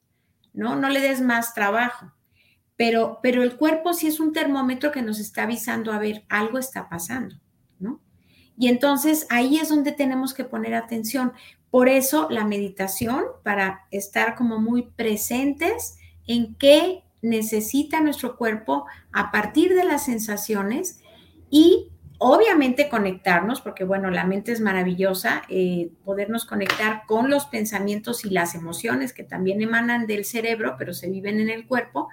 ¿no? No le des más trabajo. Pero, pero el cuerpo sí es un termómetro que nos está avisando, a ver, algo está pasando, ¿no? Y entonces ahí es donde tenemos que poner atención. Por eso la meditación, para estar como muy presentes en qué necesita nuestro cuerpo a partir de las sensaciones y obviamente conectarnos, porque bueno, la mente es maravillosa, eh, podernos conectar con los pensamientos y las emociones que también emanan del cerebro, pero se viven en el cuerpo.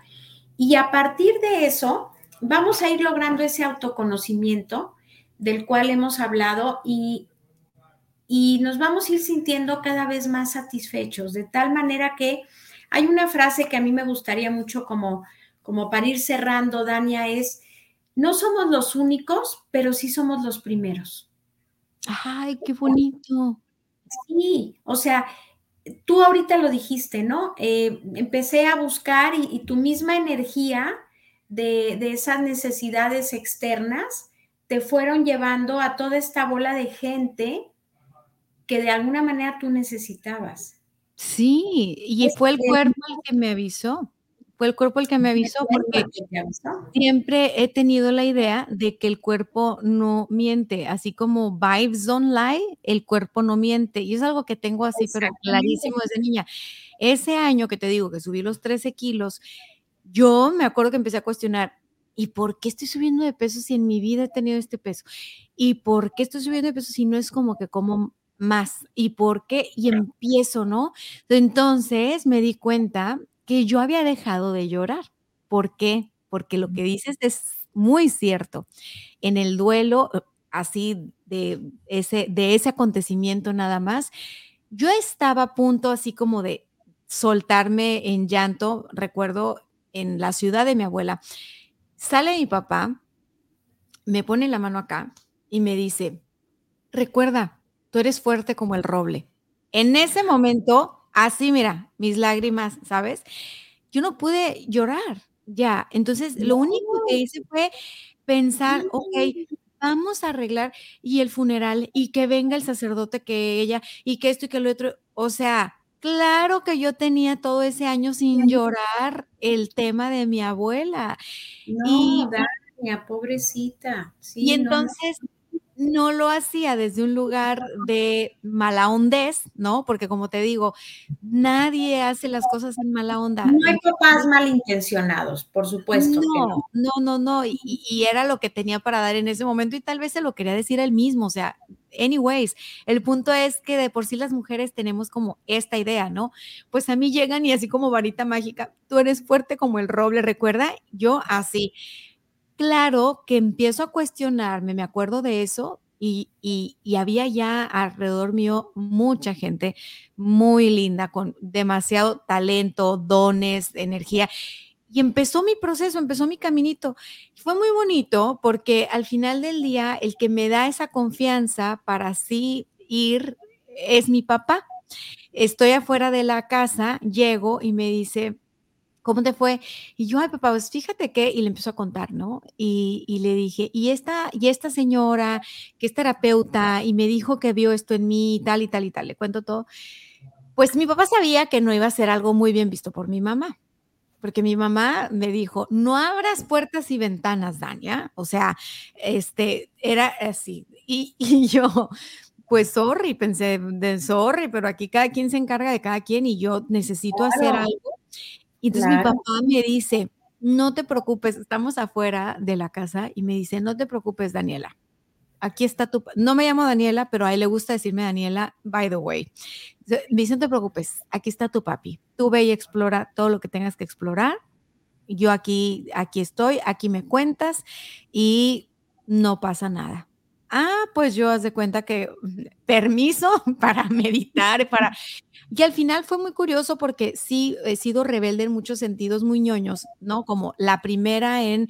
Y a partir de eso, vamos a ir logrando ese autoconocimiento del cual hemos hablado y, y nos vamos a ir sintiendo cada vez más satisfechos, de tal manera que hay una frase que a mí me gustaría mucho como, como para ir cerrando, Dania, es no somos los únicos, pero sí somos los primeros. Ay, qué bonito. Sí, o sea, tú ahorita lo dijiste, ¿no? Eh, empecé a buscar y, tu misma energía de, de, esas necesidades externas te fueron llevando a toda esta bola de gente que de alguna manera tú necesitabas. Sí, y fue el cuerpo el que me avisó fue el cuerpo el que me avisó porque siempre he tenido la idea de que el cuerpo no miente, así como vibes don't lie, el cuerpo no miente. Y es algo que tengo así, pero clarísimo desde niña. Ese año que te digo que subí los 13 kilos, yo me acuerdo que empecé a cuestionar, ¿y por qué estoy subiendo de peso si en mi vida he tenido este peso? ¿Y por qué estoy subiendo de peso si no es como que como más? ¿Y por qué? Y empiezo, ¿no? Entonces me di cuenta que yo había dejado de llorar. ¿Por qué? Porque lo que dices es muy cierto. En el duelo, eh, así de ese, de ese acontecimiento nada más, yo estaba a punto así como de soltarme en llanto, recuerdo en la ciudad de mi abuela. Sale mi papá, me pone la mano acá y me dice, recuerda, tú eres fuerte como el roble. En ese momento así, mira, mis lágrimas, ¿sabes? Yo no pude llorar ya. Entonces, lo único que hice fue pensar, ok, vamos a arreglar y el funeral y que venga el sacerdote que ella y que esto y que lo otro. O sea, claro que yo tenía todo ese año sin llorar el tema de mi abuela. No, y, pobrecita. y entonces no lo hacía desde un lugar de mala hondez, ¿no? Porque como te digo, nadie hace las cosas en mala onda. No hay papás malintencionados, por supuesto. No, no, no, no, Y, y, era lo que tenía para dar en ese momento y tal vez se lo quería decir él mismo, o sea, anyways, el punto es que de por sí las mujeres tenemos como esta idea, ¿no? Pues a mí llegan y así como varita mágica, tú eres fuerte como el roble, recuerda, yo así claro que empiezo a cuestionarme, me acuerdo de eso, y, había ya alrededor mío mucha gente muy linda, con demasiado talento, dones, energía. Y empezó mi proceso, empezó mi caminito. Fue muy bonito porque al final del día el que me da esa confianza para así ir es mi papá. Estoy afuera de la casa, llego y me dice, ¿cómo te fue? Y yo, ay, papá, pues fíjate que, y le empezó a contar, ¿no? Y, le dije, y esta, y esta señora que es terapeuta y me dijo que vio esto en mí y tal y tal y tal, le cuento todo. Pues mi papá sabía que no iba a ser algo muy bien visto por mi mamá, porque mi mamá me dijo, no abras puertas y ventanas, Dania. O sea, este, era así. Y, y yo, pues sorry, pensé, de sorry, pero aquí cada quien se encarga de cada quien y yo necesito hacer algo y entonces mi papá me dice, no te preocupes, estamos afuera de la casa y me dice, no te preocupes, Daniela. Aquí está tu, no me llamo Daniela, pero a él le gusta decirme Daniela, by the way. Me dice, no te preocupes, aquí está tu papi. Tú ve y explora todo lo que tengas que explorar. Yo aquí, aquí estoy, aquí me cuentas y no pasa nada. Ah, pues yo haz de cuenta que permiso para meditar, para... Y al final fue muy curioso porque sí he sido rebelde en muchos sentidos muy ñoños, ¿no? Como la primera en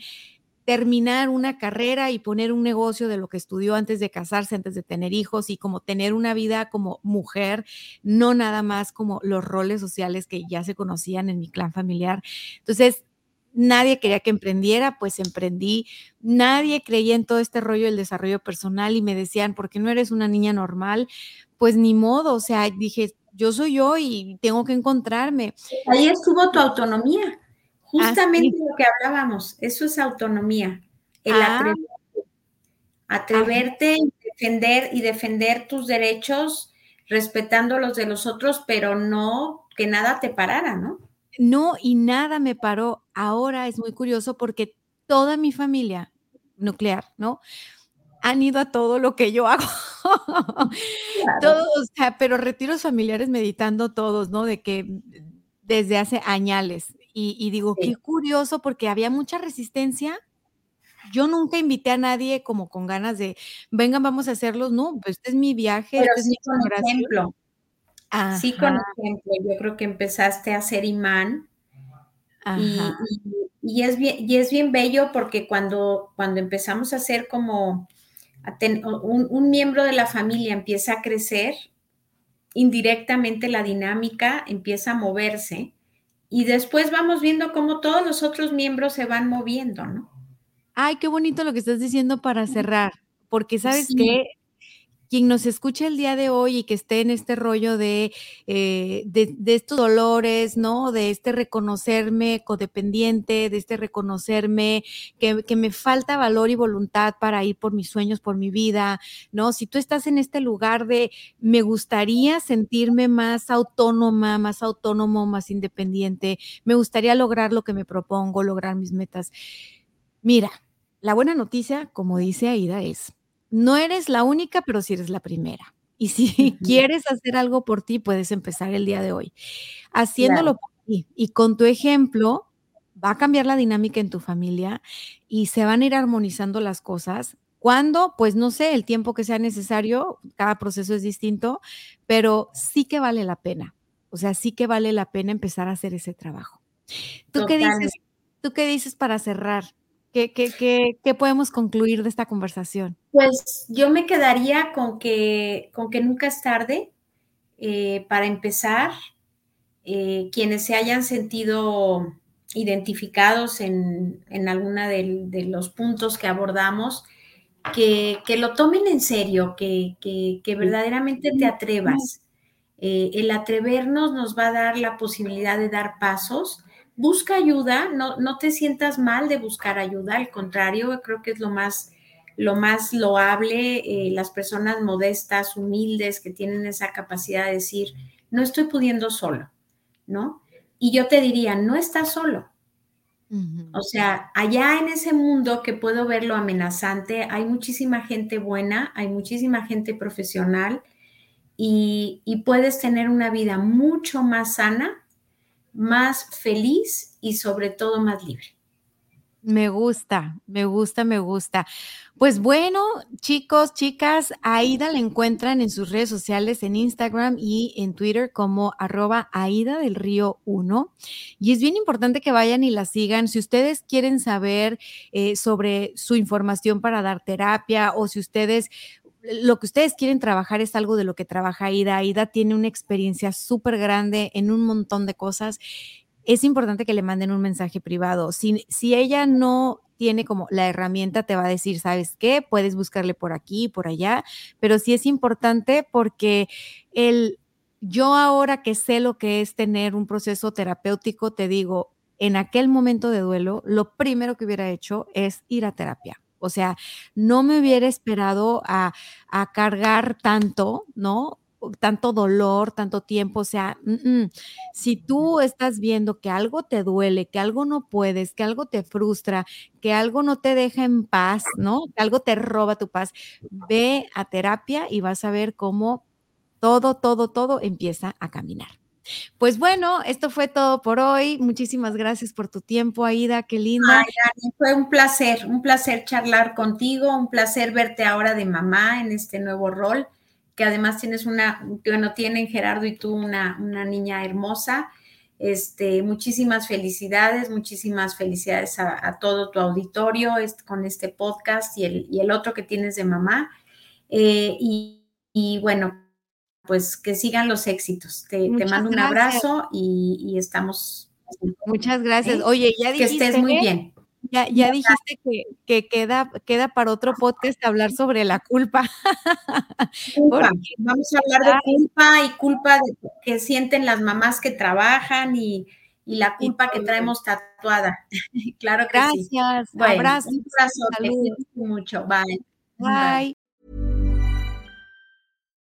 terminar una carrera y poner un negocio de lo que estudió antes de casarse, antes de tener hijos y como tener una vida como mujer, no nada más como los roles sociales que ya se conocían en mi clan familiar. Entonces, nadie quería que emprendiera, pues emprendí. Nadie creía en todo este rollo del desarrollo personal y me decían, ¿por qué no eres una niña normal? Pues ni modo, o sea, dije, yo soy yo y tengo que encontrarme. Ahí estuvo tu autonomía. Justamente lo que hablábamos, eso es autonomía, el ah. atreverte, atreverte y defender y defender tus derechos respetando los de los otros, pero no que nada te parara, ¿no? No, y nada me paró. Ahora es muy curioso porque toda mi familia nuclear, ¿no? Han ido a todo lo que yo hago. Todos, o sea, pero retiros familiares meditando todos, ¿no? De que desde hace añales, y, digo, qué curioso, porque había mucha resistencia. Yo nunca invité a nadie como con ganas de, vengan, vamos a hacerlos. No, pues este es mi viaje. Pero este sí con ejemplo. Sí con ejemplo. Yo creo que empezaste a ser imán. Y, es bien, y es bien bello porque cuando, cuando empezamos a ser como un, un miembro de la familia empieza a crecer, indirectamente la dinámica empieza a moverse y después vamos viendo cómo todos los otros miembros se van moviendo, ¿no? Ay, qué bonito lo que estás diciendo para cerrar, porque sabes que quien nos escuche el día de hoy y que esté en este rollo de, eh, de, estos dolores, ¿no? De este reconocerme codependiente, de este reconocerme que, que, me falta valor y voluntad para ir por mis sueños, por mi vida, ¿no? Si tú estás en este lugar de me gustaría sentirme más autónoma, más autónomo, más independiente, me gustaría lograr lo que me propongo, lograr mis metas. Mira, la buena noticia, como dice Aida, es no eres la única, pero sí eres la primera. Y si quieres hacer algo por ti, puedes empezar el día de hoy. Haciéndolo por ti y con tu ejemplo, va a cambiar la dinámica en tu familia y se van a ir armonizando las cosas. ¿Cuándo? Pues no sé, el tiempo que sea necesario, cada proceso es distinto, pero sí que vale la pena. O sea, sí que vale la pena empezar a hacer ese trabajo. ¿Tú qué dices? ¿Tú qué dices para cerrar? ¿Qué, qué, podemos concluir de esta conversación? Pues yo me quedaría con que, con que nunca es tarde eh, para empezar. Eh, quienes se hayan sentido identificados en, en alguna de, los puntos que abordamos, que, lo tomen en serio, que, verdaderamente te atrevas. Eh, el atrevernos nos va a dar la posibilidad de dar pasos busca ayuda, no, no te sientas mal de buscar ayuda, al contrario, creo que es lo más, lo más loable, eh, las personas modestas, humildes, que tienen esa capacidad de decir, no estoy pudiendo solo, ¿no? Y yo te diría, no estás solo. O sea, allá en ese mundo que puedo verlo amenazante, hay muchísima gente buena, hay muchísima gente profesional y, y puedes tener una vida mucho más sana más feliz y sobre todo más libre. Me gusta, me gusta, me gusta. Pues bueno, chicos, chicas, Aida la encuentran en sus redes sociales, en Instagram y en Twitter como arroba Aida del Río 1. Y es bien importante que vayan y la sigan. Si ustedes quieren saber eh, sobre su información para dar terapia o si ustedes lo que ustedes quieren trabajar es algo de lo que trabaja Aida. Aida tiene una experiencia súper grande en un montón de cosas. Es importante que le manden un mensaje privado. Si, si ella no tiene como la herramienta, te va a decir, ¿sabes qué? Puedes buscarle por aquí, por allá, pero sí es importante porque el, yo ahora que sé lo que es tener un proceso terapéutico, te digo, en aquel momento de duelo, lo primero que hubiera hecho es ir a terapia o sea, no me hubiera esperado a, cargar tanto, ¿no? tanto dolor, tanto tiempo, o sea, si tú estás viendo que algo te duele, que algo no puedes, que algo te frustra, que algo no te deja en paz, ¿no? Que algo te roba tu paz, ve a terapia y vas a ver cómo todo, todo, todo empieza a caminar. Pues bueno, esto fue todo por hoy. Muchísimas gracias por tu tiempo, Aida, qué linda. Ay, fue un placer, un placer charlar contigo, un placer verte ahora de mamá en este nuevo rol, que además tienes una, bueno, tienen Gerardo y tú una, una niña hermosa. Este, muchísimas felicidades, muchísimas felicidades a, todo tu auditorio con este podcast y el, y el, otro que tienes de mamá. Eh, y bueno, pues que sigan los éxitos. Te, mando un abrazo y, estamos. Muchas gracias. Oye, ya dijiste. Que estés muy bien. Ya, ya dijiste que, queda, queda para otro podcast hablar sobre la culpa. Vamos a hablar de culpa y culpa que sienten las mamás que trabajan y, la culpa que traemos tatuada. claro que sí. Gracias. Un abrazo. Un abrazo. mucho. Bye. Bye.